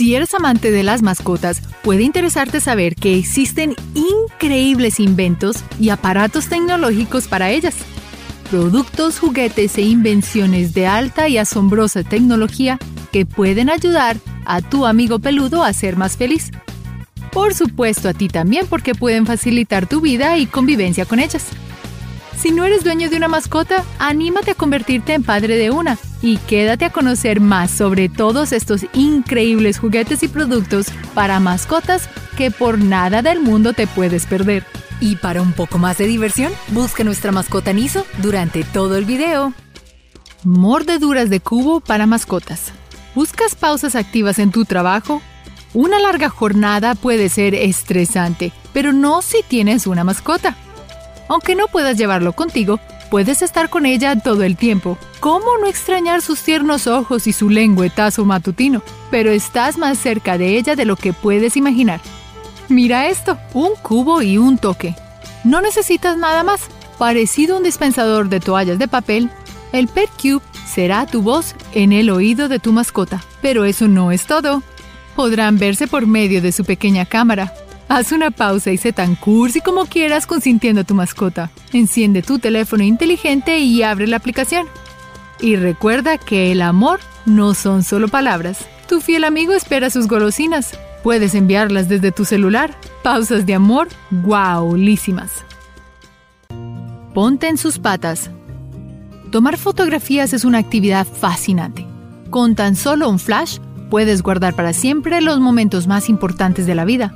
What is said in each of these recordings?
Si eres amante de las mascotas, puede interesarte saber que existen increíbles inventos y aparatos tecnológicos para ellas. Productos, juguetes e invenciones de alta y asombrosa tecnología que pueden ayudar a tu amigo peludo a ser más feliz. Por supuesto a ti también porque pueden facilitar tu vida y convivencia con ellas. Si no eres dueño de una mascota, anímate a convertirte en padre de una y quédate a conocer más sobre todos estos increíbles juguetes y productos para mascotas que por nada del mundo te puedes perder. Y para un poco más de diversión, busca nuestra mascota Niso durante todo el video. Mordeduras de cubo para mascotas. ¿Buscas pausas activas en tu trabajo? Una larga jornada puede ser estresante, pero no si tienes una mascota. Aunque no puedas llevarlo contigo, puedes estar con ella todo el tiempo. ¿Cómo no extrañar sus tiernos ojos y su lengüetazo matutino? Pero estás más cerca de ella de lo que puedes imaginar. Mira esto, un cubo y un toque. No necesitas nada más. Parecido a un dispensador de toallas de papel, el Pet Cube será tu voz en el oído de tu mascota. Pero eso no es todo. Podrán verse por medio de su pequeña cámara, Haz una pausa y sé tan cursi como quieras consintiendo a tu mascota. Enciende tu teléfono inteligente y abre la aplicación. Y recuerda que el amor no son solo palabras. Tu fiel amigo espera sus golosinas. Puedes enviarlas desde tu celular. Pausas de amor, guaulísimas. Ponte en sus patas. Tomar fotografías es una actividad fascinante. Con tan solo un flash, puedes guardar para siempre los momentos más importantes de la vida.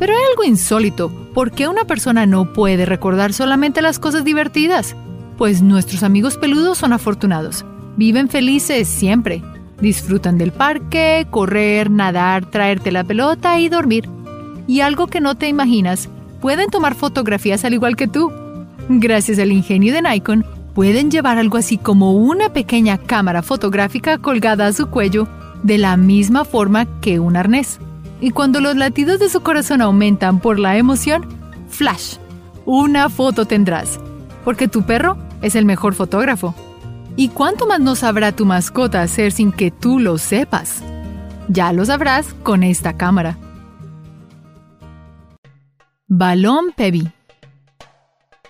Pero hay algo insólito. ¿Por qué una persona no puede recordar solamente las cosas divertidas? Pues nuestros amigos peludos son afortunados. Viven felices siempre. Disfrutan del parque, correr, nadar, traerte la pelota y dormir. Y algo que no te imaginas, pueden tomar fotografías al igual que tú. Gracias al ingenio de Nikon, pueden llevar algo así como una pequeña cámara fotográfica colgada a su cuello de la misma forma que un arnés. Y cuando los latidos de su corazón aumentan por la emoción, flash, una foto tendrás. Porque tu perro es el mejor fotógrafo. ¿Y cuánto más no sabrá tu mascota hacer sin que tú lo sepas? Ya lo sabrás con esta cámara. Balón Pebi.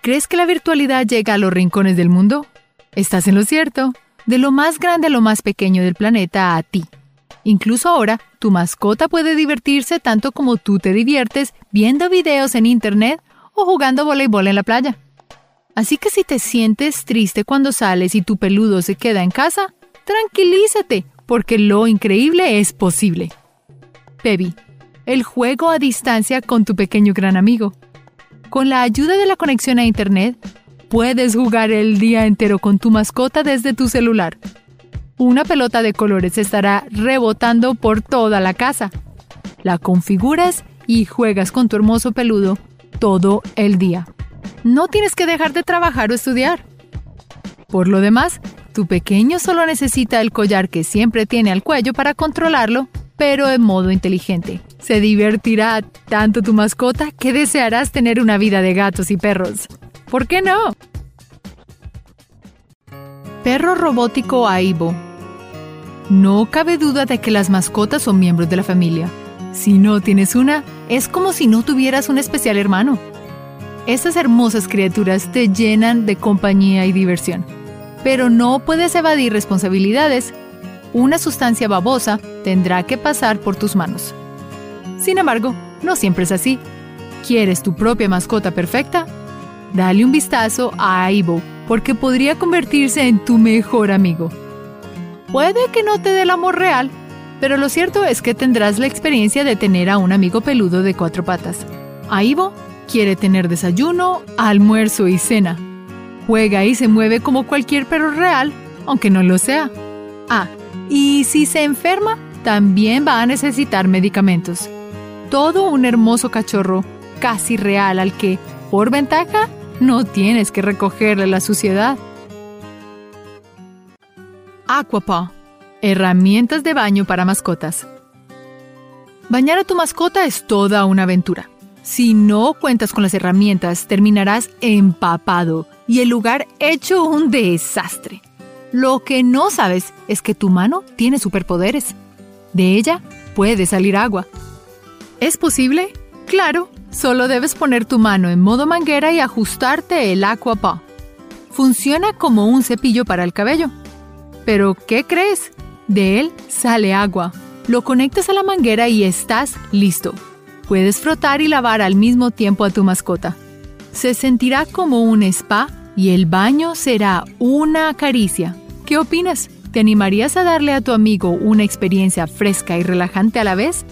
¿Crees que la virtualidad llega a los rincones del mundo? Estás en lo cierto. De lo más grande a lo más pequeño del planeta a ti. Incluso ahora, tu mascota puede divertirse tanto como tú te diviertes viendo videos en Internet o jugando voleibol en la playa. Así que si te sientes triste cuando sales y tu peludo se queda en casa, tranquilízate, porque lo increíble es posible. Pebi, el juego a distancia con tu pequeño gran amigo. Con la ayuda de la conexión a Internet, puedes jugar el día entero con tu mascota desde tu celular una pelota de colores estará rebotando por toda la casa. La configuras y juegas con tu hermoso peludo todo el día. No tienes que dejar de trabajar o estudiar. Por lo demás, tu pequeño solo necesita el collar que siempre tiene al cuello para controlarlo, pero en modo inteligente. Se divertirá tanto tu mascota que desearás tener una vida de gatos y perros. ¿Por qué no? Perro robótico Aibo no cabe duda de que las mascotas son miembros de la familia. Si no tienes una, es como si no tuvieras un especial hermano. Estas hermosas criaturas te llenan de compañía y diversión. Pero no puedes evadir responsabilidades. Una sustancia babosa tendrá que pasar por tus manos. Sin embargo, no siempre es así. ¿Quieres tu propia mascota perfecta? Dale un vistazo a Aibo, porque podría convertirse en tu mejor amigo. Puede que no te dé el amor real, pero lo cierto es que tendrás la experiencia de tener a un amigo peludo de cuatro patas. Aibo quiere tener desayuno, almuerzo y cena. Juega y se mueve como cualquier perro real, aunque no lo sea. Ah, y si se enferma, también va a necesitar medicamentos. Todo un hermoso cachorro, casi real al que, por ventaja, no tienes que recogerle la suciedad. Aquapaw. Herramientas de baño para mascotas. Bañar a tu mascota es toda una aventura. Si no cuentas con las herramientas, terminarás empapado y el lugar hecho un desastre. Lo que no sabes es que tu mano tiene superpoderes. De ella puede salir agua. ¿Es posible? Claro, solo debes poner tu mano en modo manguera y ajustarte el Aqua Funciona como un cepillo para el cabello. Pero, ¿qué crees? De él sale agua. Lo conectas a la manguera y estás listo. Puedes frotar y lavar al mismo tiempo a tu mascota. Se sentirá como un spa y el baño será una caricia. ¿Qué opinas? ¿Te animarías a darle a tu amigo una experiencia fresca y relajante a la vez?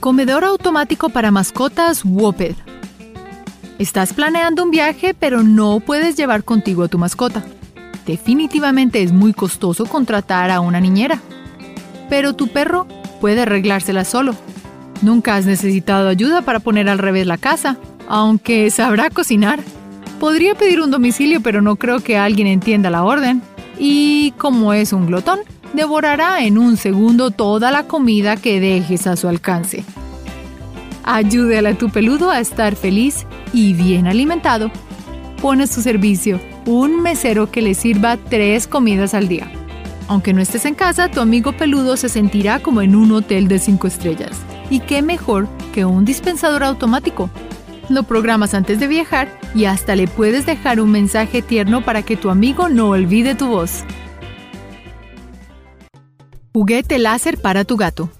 Comedor automático para mascotas Whooped. Estás planeando un viaje pero no puedes llevar contigo a tu mascota. Definitivamente es muy costoso contratar a una niñera. Pero tu perro puede arreglársela solo. Nunca has necesitado ayuda para poner al revés la casa, aunque sabrá cocinar. Podría pedir un domicilio, pero no creo que alguien entienda la orden. Y como es un glotón, devorará en un segundo toda la comida que dejes a su alcance. Ayúdale a tu peludo a estar feliz y bien alimentado. Pone a su servicio un mesero que le sirva tres comidas al día. Aunque no estés en casa, tu amigo peludo se sentirá como en un hotel de cinco estrellas. ¿Y qué mejor que un dispensador automático? Lo programas antes de viajar y hasta le puedes dejar un mensaje tierno para que tu amigo no olvide tu voz. Juguete láser para tu gato.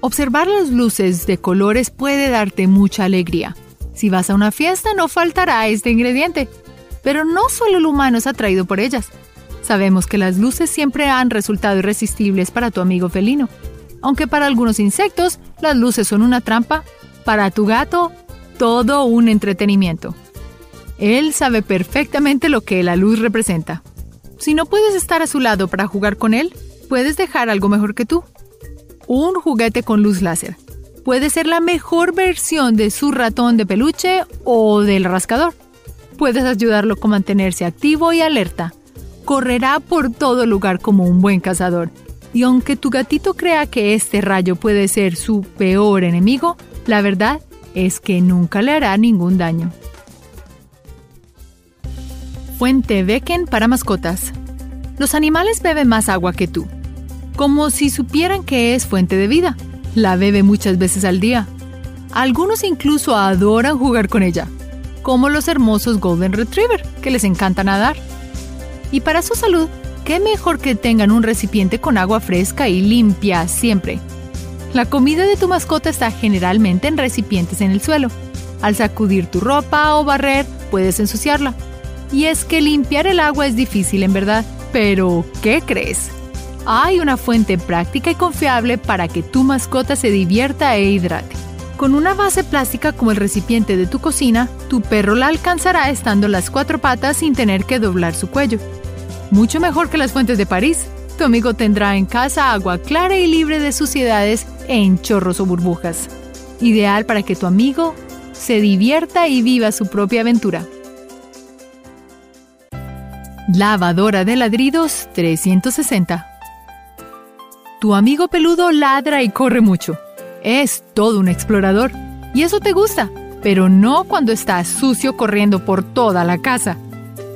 Observar las luces de colores puede darte mucha alegría. Si vas a una fiesta no faltará este ingrediente pero no solo el humano es atraído por ellas. Sabemos que las luces siempre han resultado irresistibles para tu amigo felino. Aunque para algunos insectos las luces son una trampa, para tu gato todo un entretenimiento. Él sabe perfectamente lo que la luz representa. Si no puedes estar a su lado para jugar con él, puedes dejar algo mejor que tú. Un juguete con luz láser. Puede ser la mejor versión de su ratón de peluche o del rascador. Puedes ayudarlo con mantenerse activo y alerta. Correrá por todo lugar como un buen cazador. Y aunque tu gatito crea que este rayo puede ser su peor enemigo, la verdad es que nunca le hará ningún daño. Fuente Becken para mascotas. Los animales beben más agua que tú, como si supieran que es fuente de vida. La bebe muchas veces al día. Algunos incluso adoran jugar con ella como los hermosos Golden Retriever, que les encanta nadar. Y para su salud, qué mejor que tengan un recipiente con agua fresca y limpia siempre. La comida de tu mascota está generalmente en recipientes en el suelo. Al sacudir tu ropa o barrer, puedes ensuciarla. Y es que limpiar el agua es difícil en verdad. Pero, ¿qué crees? Hay una fuente práctica y confiable para que tu mascota se divierta e hidrate. Con una base plástica como el recipiente de tu cocina, tu perro la alcanzará estando las cuatro patas sin tener que doblar su cuello. Mucho mejor que las fuentes de París. Tu amigo tendrá en casa agua clara y libre de suciedades en chorros o burbujas. Ideal para que tu amigo se divierta y viva su propia aventura. Lavadora de ladridos 360. Tu amigo peludo ladra y corre mucho. Es todo un explorador. Y eso te gusta, pero no cuando estás sucio corriendo por toda la casa.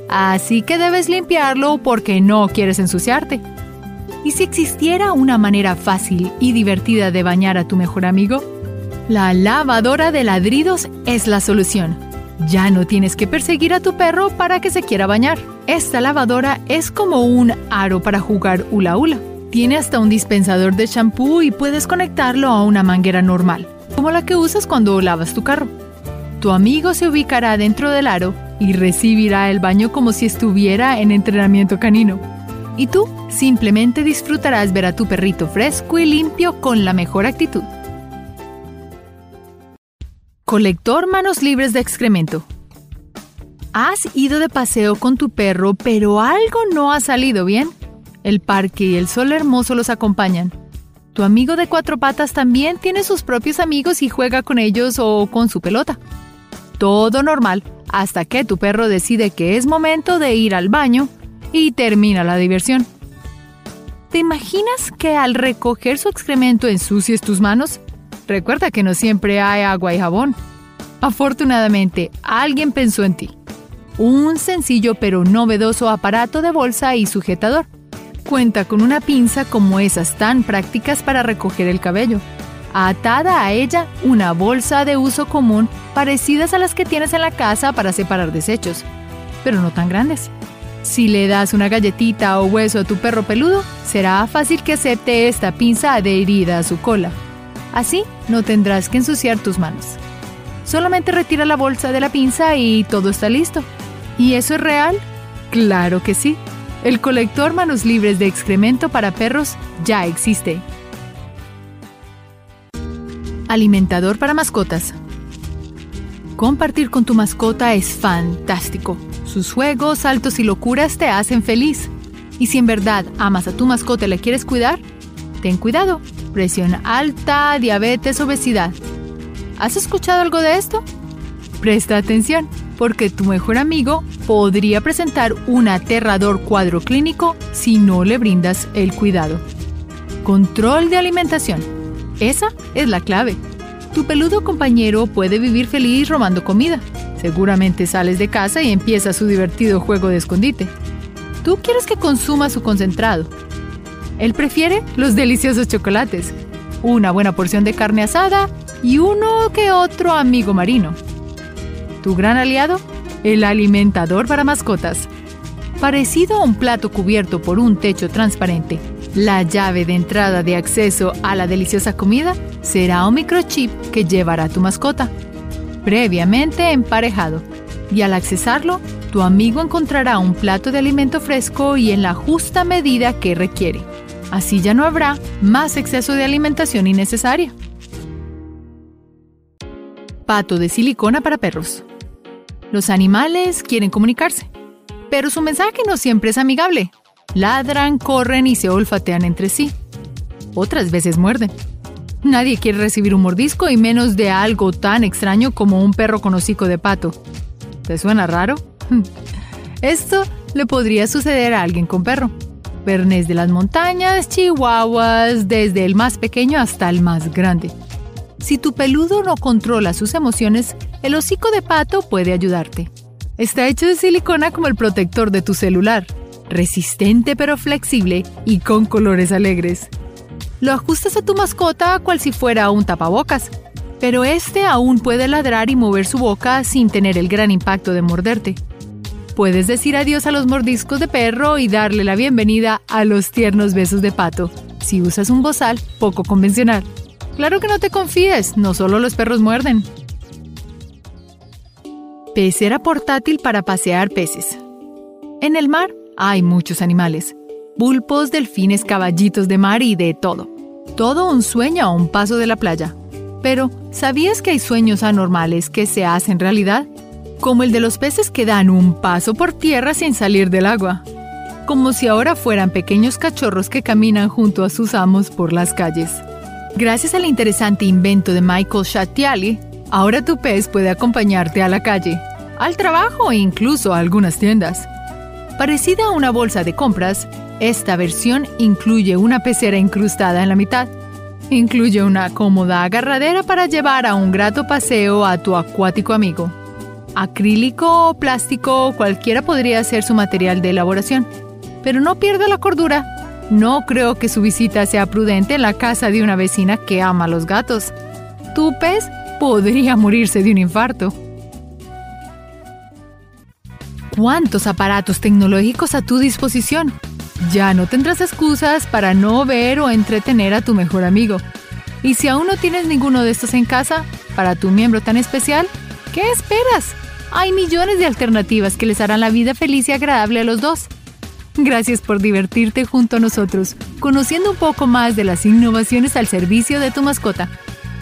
Así que debes limpiarlo porque no quieres ensuciarte. ¿Y si existiera una manera fácil y divertida de bañar a tu mejor amigo? La lavadora de ladridos es la solución. Ya no tienes que perseguir a tu perro para que se quiera bañar. Esta lavadora es como un aro para jugar hula hula. Tiene hasta un dispensador de champú y puedes conectarlo a una manguera normal, como la que usas cuando lavas tu carro. Tu amigo se ubicará dentro del aro y recibirá el baño como si estuviera en entrenamiento canino. Y tú simplemente disfrutarás ver a tu perrito fresco y limpio con la mejor actitud. Colector manos libres de excremento. Has ido de paseo con tu perro, pero algo no ha salido bien. El parque y el sol hermoso los acompañan. Tu amigo de cuatro patas también tiene sus propios amigos y juega con ellos o con su pelota. Todo normal hasta que tu perro decide que es momento de ir al baño y termina la diversión. ¿Te imaginas que al recoger su excremento ensucies tus manos? Recuerda que no siempre hay agua y jabón. Afortunadamente, alguien pensó en ti. Un sencillo pero novedoso aparato de bolsa y sujetador Cuenta con una pinza como esas tan prácticas para recoger el cabello. Atada a ella una bolsa de uso común parecidas a las que tienes en la casa para separar desechos, pero no tan grandes. Si le das una galletita o hueso a tu perro peludo, será fácil que acepte esta pinza adherida a su cola. Así no tendrás que ensuciar tus manos. Solamente retira la bolsa de la pinza y todo está listo. ¿Y eso es real? Claro que sí. El colector manos libres de excremento para perros ya existe. Alimentador para mascotas. Compartir con tu mascota es fantástico. Sus juegos, saltos y locuras te hacen feliz. Y si en verdad amas a tu mascota y la quieres cuidar, ten cuidado. Presión alta, diabetes, obesidad. ¿Has escuchado algo de esto? Presta atención, porque tu mejor amigo podría presentar un aterrador cuadro clínico si no le brindas el cuidado. Control de alimentación. Esa es la clave. Tu peludo compañero puede vivir feliz robando comida. Seguramente sales de casa y empieza su divertido juego de escondite. Tú quieres que consuma su concentrado. Él prefiere los deliciosos chocolates, una buena porción de carne asada y uno que otro amigo marino. Tu gran aliado, el alimentador para mascotas. Parecido a un plato cubierto por un techo transparente, la llave de entrada de acceso a la deliciosa comida será un microchip que llevará tu mascota, previamente emparejado. Y al accesarlo, tu amigo encontrará un plato de alimento fresco y en la justa medida que requiere. Así ya no habrá más exceso de alimentación innecesaria. Pato de silicona para perros. Los animales quieren comunicarse, pero su mensaje no siempre es amigable. Ladran, corren y se olfatean entre sí. Otras veces muerden. Nadie quiere recibir un mordisco y menos de algo tan extraño como un perro con hocico de pato. ¿Te suena raro? Esto le podría suceder a alguien con perro. Bernés de las montañas, chihuahuas, desde el más pequeño hasta el más grande. Si tu peludo no controla sus emociones, el hocico de pato puede ayudarte. Está hecho de silicona como el protector de tu celular, resistente pero flexible y con colores alegres. Lo ajustas a tu mascota cual si fuera un tapabocas, pero este aún puede ladrar y mover su boca sin tener el gran impacto de morderte. Puedes decir adiós a los mordiscos de perro y darle la bienvenida a los tiernos besos de pato, si usas un bozal poco convencional. Claro que no te confíes, no solo los perros muerden. Pecera portátil para pasear peces. En el mar hay muchos animales. Pulpos, delfines, caballitos de mar y de todo. Todo un sueño a un paso de la playa. Pero, ¿sabías que hay sueños anormales que se hacen realidad? Como el de los peces que dan un paso por tierra sin salir del agua. Como si ahora fueran pequeños cachorros que caminan junto a sus amos por las calles. Gracias al interesante invento de Michael Chatiali, ahora tu pez puede acompañarte a la calle, al trabajo e incluso a algunas tiendas. Parecida a una bolsa de compras, esta versión incluye una pecera incrustada en la mitad. Incluye una cómoda agarradera para llevar a un grato paseo a tu acuático amigo. Acrílico o plástico, cualquiera podría ser su material de elaboración. Pero no pierda la cordura no creo que su visita sea prudente en la casa de una vecina que ama a los gatos. Tu pez podría morirse de un infarto. ¿Cuántos aparatos tecnológicos a tu disposición? Ya no tendrás excusas para no ver o entretener a tu mejor amigo. Y si aún no tienes ninguno de estos en casa, para tu miembro tan especial, ¿qué esperas? Hay millones de alternativas que les harán la vida feliz y agradable a los dos. Gracias por divertirte junto a nosotros, conociendo un poco más de las innovaciones al servicio de tu mascota.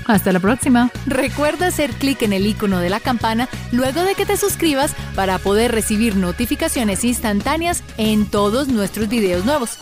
Hasta la próxima. Recuerda hacer clic en el icono de la campana luego de que te suscribas para poder recibir notificaciones instantáneas en todos nuestros videos nuevos.